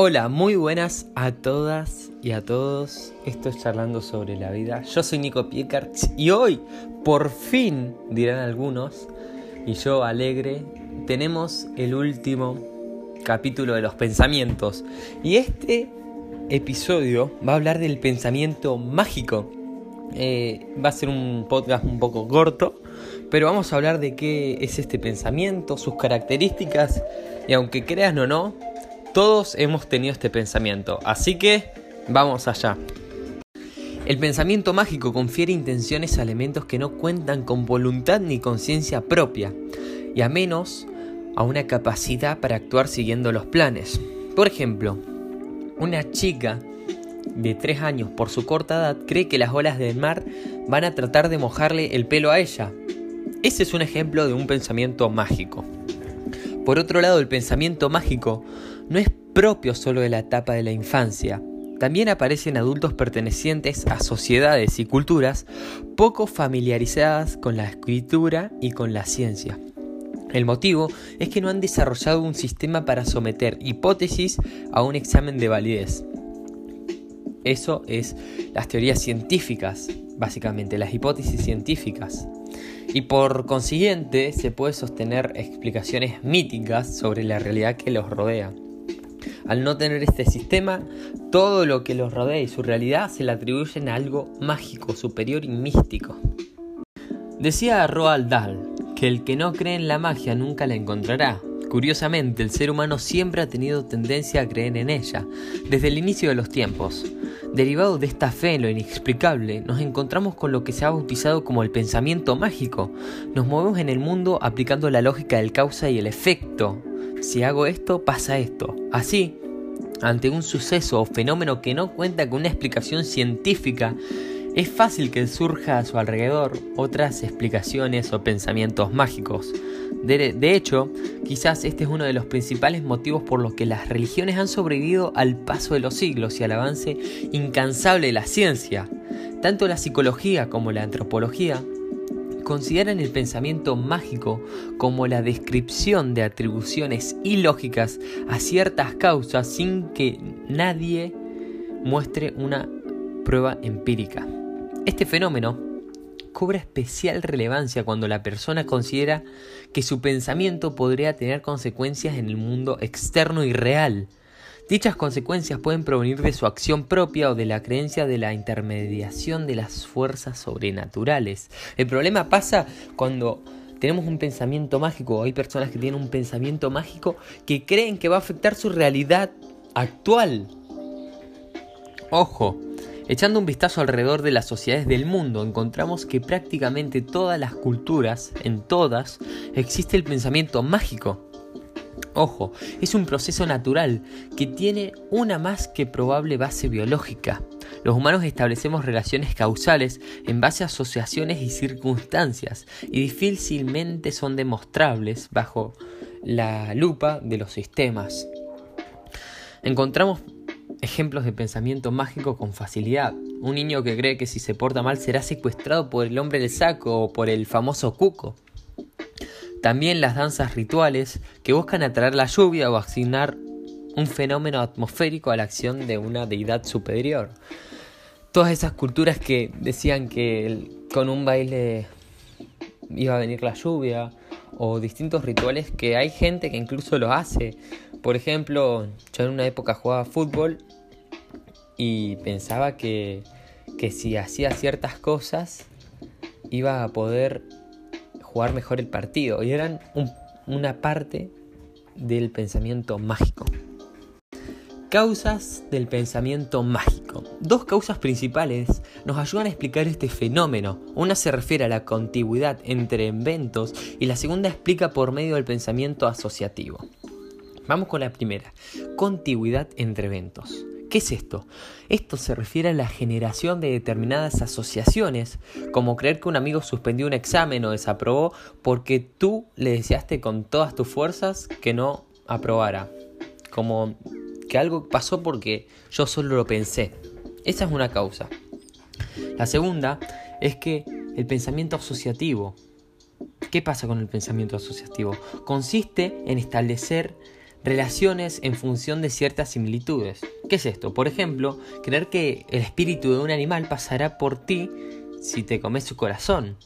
Hola, muy buenas a todas y a todos. Esto es Charlando sobre la vida. Yo soy Nico Piekarts y hoy, por fin, dirán algunos, y yo alegre, tenemos el último capítulo de los pensamientos. Y este episodio va a hablar del pensamiento mágico. Eh, va a ser un podcast un poco corto, pero vamos a hablar de qué es este pensamiento, sus características, y aunque creas o no, todos hemos tenido este pensamiento, así que vamos allá. El pensamiento mágico confiere intenciones a elementos que no cuentan con voluntad ni conciencia propia, y a menos a una capacidad para actuar siguiendo los planes. Por ejemplo, una chica de 3 años por su corta edad cree que las olas del mar van a tratar de mojarle el pelo a ella. Ese es un ejemplo de un pensamiento mágico. Por otro lado, el pensamiento mágico no es propio solo de la etapa de la infancia. También aparecen adultos pertenecientes a sociedades y culturas poco familiarizadas con la escritura y con la ciencia. El motivo es que no han desarrollado un sistema para someter hipótesis a un examen de validez. Eso es las teorías científicas, básicamente, las hipótesis científicas. Y por consiguiente se puede sostener explicaciones míticas sobre la realidad que los rodea. Al no tener este sistema, todo lo que los rodea y su realidad se le atribuyen a algo mágico, superior y místico. Decía Roald Dahl que el que no cree en la magia nunca la encontrará. Curiosamente, el ser humano siempre ha tenido tendencia a creer en ella, desde el inicio de los tiempos. Derivado de esta fe en lo inexplicable, nos encontramos con lo que se ha bautizado como el pensamiento mágico. Nos movemos en el mundo aplicando la lógica del causa y el efecto, si hago esto, pasa esto. Así, ante un suceso o fenómeno que no cuenta con una explicación científica, es fácil que surja a su alrededor otras explicaciones o pensamientos mágicos. De, de, hecho, quizás este es uno de los principales motivos por los que las religiones han sobrevivido al paso de los siglos y al avance incansable de la ciencia. Tanto la psicología como la antropología consideran el pensamiento mágico como la descripción de atribuciones ilógicas a ciertas causas sin que nadie muestre una prueba empírica. Este fenómeno cobra especial relevancia cuando la persona considera que su pensamiento podría tener consecuencias en el mundo externo y real, Dichas consecuencias pueden provenir de su acción propia o de la creencia de la intermediación de las fuerzas sobrenaturales. El problema pasa cuando tenemos un pensamiento mágico, o hay personas que tienen un pensamiento mágico que creen que va a afectar su realidad actual. Ojo, echando un vistazo alrededor de las sociedades del mundo, encontramos que prácticamente todas las culturas, en todas, existe el pensamiento mágico. Ojo, es un proceso natural que tiene una más que probable base biológica. Los humanos establecemos relaciones causales en base a asociaciones y circunstancias y difícilmente son demostrables bajo la lupa de los sistemas. Encontramos ejemplos de pensamiento mágico con facilidad. Un niño que cree que si se porta mal será secuestrado por el hombre del saco o por el famoso cuco. También las danzas rituales que buscan atraer la lluvia o asignar un fenómeno atmosférico a la acción de una deidad superior. Todas esas culturas que decían que con un baile iba a venir la lluvia o distintos rituales que hay gente que incluso lo hace. Por ejemplo, yo en una época jugaba fútbol y pensaba que, que si hacía ciertas cosas iba a poder jugar mejor el partido y eran una parte del pensamiento mágico. Causas del pensamiento mágico. Dos causas principales nos ayudan a explicar este fenómeno. Una se refiere a la contigüidad entre eventos y la segunda explica por medio del pensamiento asociativo. Vamos con la primera, contigüidad entre eventos. ¿Qué es esto? Esto se refiere a la generación de determinadas asociaciones, como creer que un amigo suspendió un examen o desaprobó porque tú le deseaste con todas tus fuerzas que no aprobara. Como que algo pasó porque yo solo lo pensé. Esa es una causa. La segunda es que el pensamiento asociativo. ¿Qué pasa con el pensamiento asociativo? Consiste en establecer relaciones en función de ciertas similitudes. ¿Qué es esto? Por ejemplo, creer que el espíritu de un animal pasará por ti si te comes su corazón.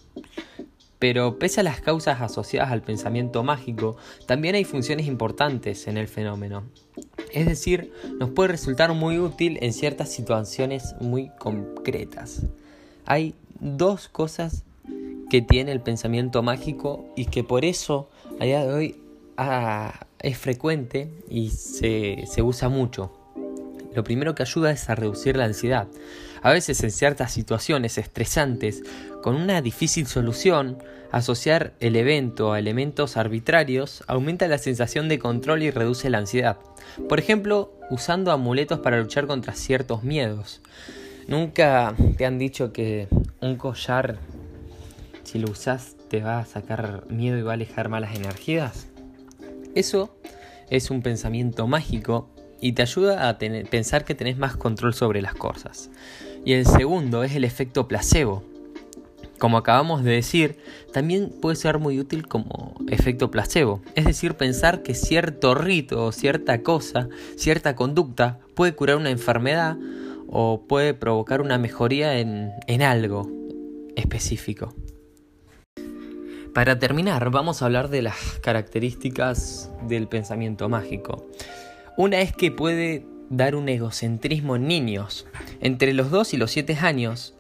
Pero pese a las causas asociadas al pensamiento mágico, también hay funciones importantes en el fenómeno. Es decir, nos puede resultar muy útil en ciertas situaciones muy concretas. Hay dos cosas que tiene el pensamiento mágico y que por eso a día de hoy ah, es frecuente y se, se usa mucho. Lo primero que ayuda es a reducir la ansiedad. A veces en ciertas situaciones estresantes, con una difícil solución, asociar el evento a elementos arbitrarios aumenta la sensación de control y reduce la ansiedad. Por ejemplo, usando amuletos para luchar contra ciertos miedos. Nunca te han dicho que un collar, si lo usas, te va a sacar miedo y va a alejar malas energías. Eso es un pensamiento mágico y te ayuda a pensar que tenés más control sobre las cosas. Y el segundo es el efecto placebo. Como acabamos de decir, también puede ser muy útil como efecto placebo, es decir, pensar que cierto rito o cierta cosa, cierta conducta puede curar una enfermedad o puede provocar una mejoría en, en algo específico. Para terminar, vamos a hablar de las características del pensamiento mágico. Una es que puede dar un egocentrismo en niños. Entre los 2 y los 7 años,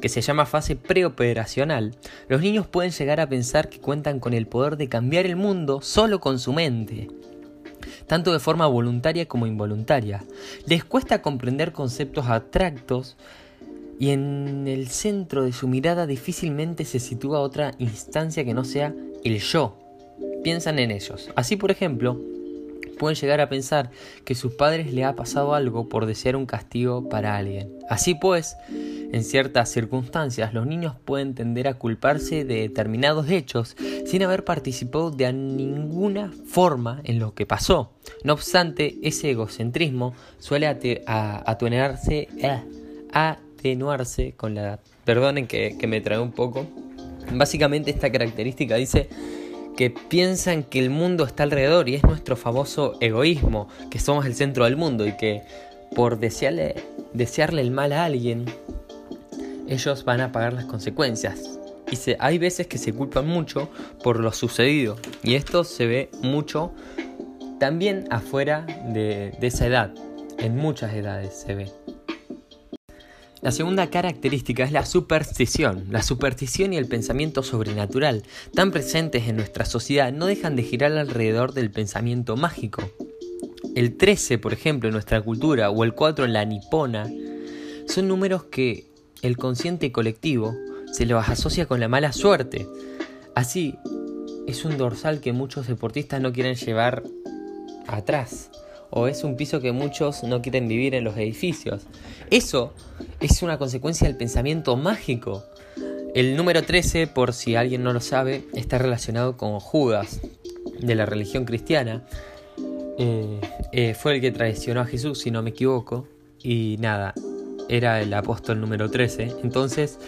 que se llama fase preoperacional, los niños pueden llegar a pensar que cuentan con el poder de cambiar el mundo solo con su mente, tanto de forma voluntaria como involuntaria. Les cuesta comprender conceptos abstractos y en el centro de su mirada difícilmente se sitúa otra instancia que no sea el yo. Piensan en ellos. Así, por ejemplo, pueden llegar a pensar que sus padres le ha pasado algo por desear un castigo para alguien. Así pues, en ciertas circunstancias los niños pueden tender a culparse de determinados hechos sin haber participado de ninguna forma en lo que pasó. No obstante, ese egocentrismo suele atenuarse, eh, atenuarse con la... Perdonen que, que me trae un poco. Básicamente esta característica dice que piensan que el mundo está alrededor y es nuestro famoso egoísmo, que somos el centro del mundo y que por desearle, desearle el mal a alguien, ellos van a pagar las consecuencias. Y se, hay veces que se culpan mucho por lo sucedido. Y esto se ve mucho también afuera de, de esa edad. En muchas edades se ve. La segunda característica es la superstición. La superstición y el pensamiento sobrenatural, tan presentes en nuestra sociedad, no dejan de girar alrededor del pensamiento mágico. El 13, por ejemplo, en nuestra cultura, o el 4 en la nipona, son números que el consciente colectivo se los asocia con la mala suerte. Así, es un dorsal que muchos deportistas no quieren llevar atrás o es un piso que muchos no quieren vivir en los edificios. Eso es una consecuencia del pensamiento mágico. El número 13, por si alguien no lo sabe, está relacionado con Judas de la religión cristiana. Eh, eh, fue el que traicionó a Jesús, si no me equivoco. Y nada, era el apóstol número 13. Entonces,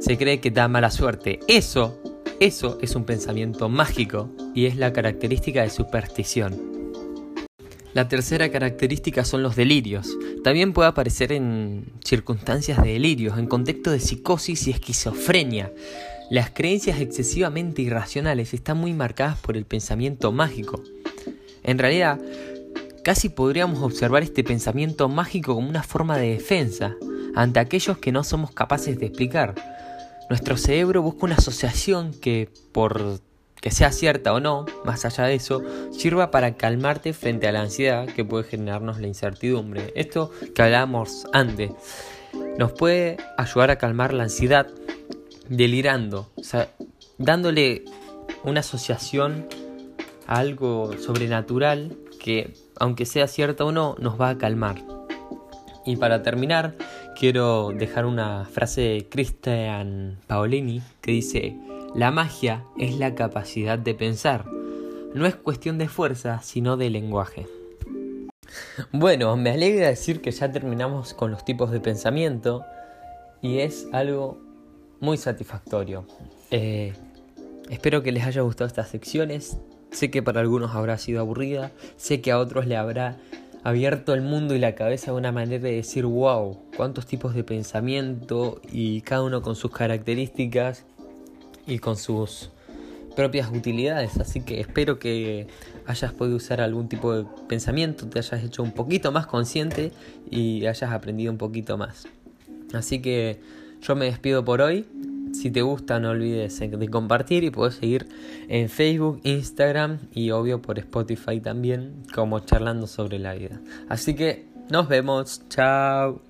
se cree que da mala suerte. Eso, eso es un pensamiento mágico y es la característica de superstición. La tercera característica son los delirios. También puede aparecer en circunstancias de delirios, en contexto de psicosis y esquizofrenia. Las creencias excesivamente irracionales están muy marcadas por el pensamiento mágico. En realidad, casi podríamos observar este pensamiento mágico como una forma de defensa ante aquellos que no somos capaces de explicar. Nuestro cerebro busca una asociación que, por que sea cierta o no, más allá de eso, sirva para calmarte frente a la ansiedad que puede generarnos la incertidumbre. Esto que hablábamos antes, nos puede ayudar a calmar la ansiedad delirando, o sea, dándole una asociación a algo sobrenatural que, aunque sea cierta o no, nos va a calmar. Y para terminar, quiero dejar una frase de Christian Paolini que dice, la magia es la capacidad de pensar. No es cuestión de fuerza, sino de lenguaje. Bueno, me alegra decir que ya terminamos con los tipos de pensamiento y es algo muy satisfactorio. Eh, espero que les haya gustado estas secciones. Sé que para algunos habrá sido aburrida, sé que a otros le habrá abierto el mundo y la cabeza de una manera de decir, wow, cuántos tipos de pensamiento y cada uno con sus características y con sus propias utilidades. Así que espero que hayas podido usar algún tipo de pensamiento, te hayas hecho un poquito más consciente y hayas aprendido un poquito más. Así que yo me despido por hoy. Si te gusta no olvides de compartir y puedes seguir en Facebook, Instagram y obvio por Spotify también como charlando sobre la vida. Así que nos vemos, chao.